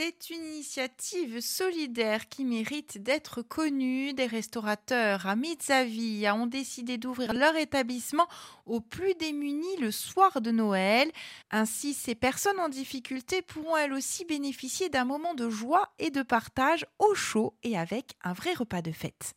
C'est une initiative solidaire qui mérite d'être connue. Des restaurateurs à Mitzavia ont décidé d'ouvrir leur établissement aux plus démunis le soir de Noël. Ainsi, ces personnes en difficulté pourront elles aussi bénéficier d'un moment de joie et de partage au chaud et avec un vrai repas de fête.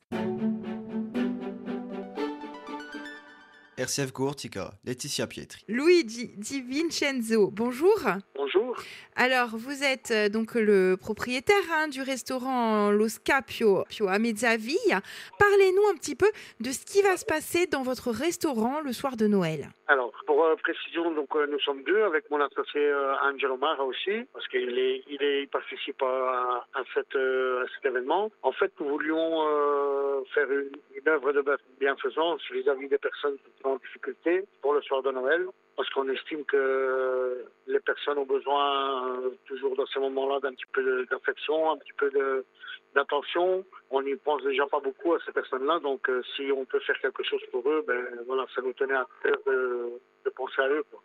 RCF Courtica, Laetitia Pietri. Luigi Di Vincenzo, bonjour. Bonjour. Alors, vous êtes euh, donc le propriétaire hein, du restaurant Lo Scapio Pio à Mezzaville. Parlez-nous un petit peu de ce qui va se passer dans votre restaurant le soir de Noël. Alors, pour euh, précision, donc euh, nous sommes deux avec mon associé Angelo Mara aussi, parce qu'il est, il est, il participe à, à, cette, à cet événement. En fait, nous voulions faire une, une œuvre de bienfaisance vis-à-vis des personnes qui sont en difficulté pour le soir de Noël, parce qu'on estime que personnes ont besoin euh, toujours dans ces moments-là d'un petit peu d'affection, un petit peu d'attention. On n'y pense déjà pas beaucoup à ces personnes-là, donc euh, si on peut faire quelque chose pour eux, ben voilà, ça nous tenait à cœur de, de penser à eux. Quoi.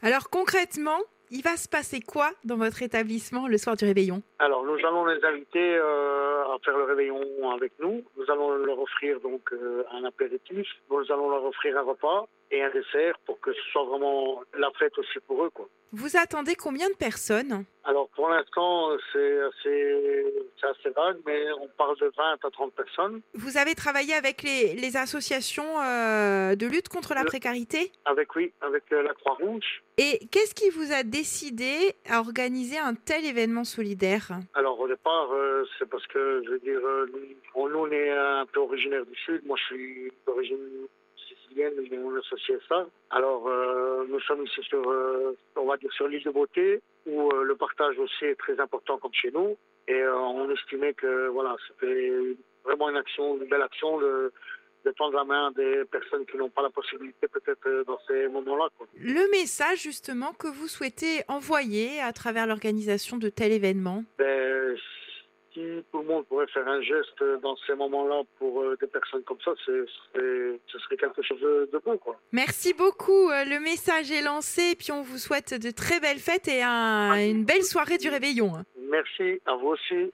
Alors, concrètement, il va se passer quoi dans votre établissement le soir du réveillon? Alors, nous allons les inviter euh, à faire le réveillon avec nous. Nous allons leur offrir donc un apéritif. Nous allons leur offrir un repas et un dessert pour que ce soit vraiment la fête aussi pour eux, quoi. Vous attendez combien de personnes? Alors, pour l'instant, c'est assez, assez vague, mais on parle de 20 à 30 personnes. Vous avez travaillé avec les, les associations euh, de lutte contre la précarité? Avec, oui, avec euh, la Croix-Rouge. Et qu'est-ce qui vous a décidé à organiser un tel événement solidaire? Alors au départ, euh, c'est parce que, je veux dire, nous, on est un peu originaire du Sud. Moi, je suis d'origine on associe ça. Alors, euh, nous sommes ici sur, euh, on va dire, sur l'île de Beauté, où euh, le partage aussi est très important comme chez nous. Et on estimait que, voilà, c'était vraiment une action, une belle action de, de tendre la main à des personnes qui n'ont pas la possibilité peut-être dans ces moments-là. Le message justement que vous souhaitez envoyer à travers l'organisation de tel événement Ben, si tout le monde pourrait faire un geste dans ces moments-là pour euh, des personnes comme ça, c'est, c'est- ce serait quelque chose de, de bon, quoi. Merci beaucoup, euh, le message est lancé et puis on vous souhaite de très belles fêtes et un- une belle soirée du réveillon. hein. Merci à vous aussi.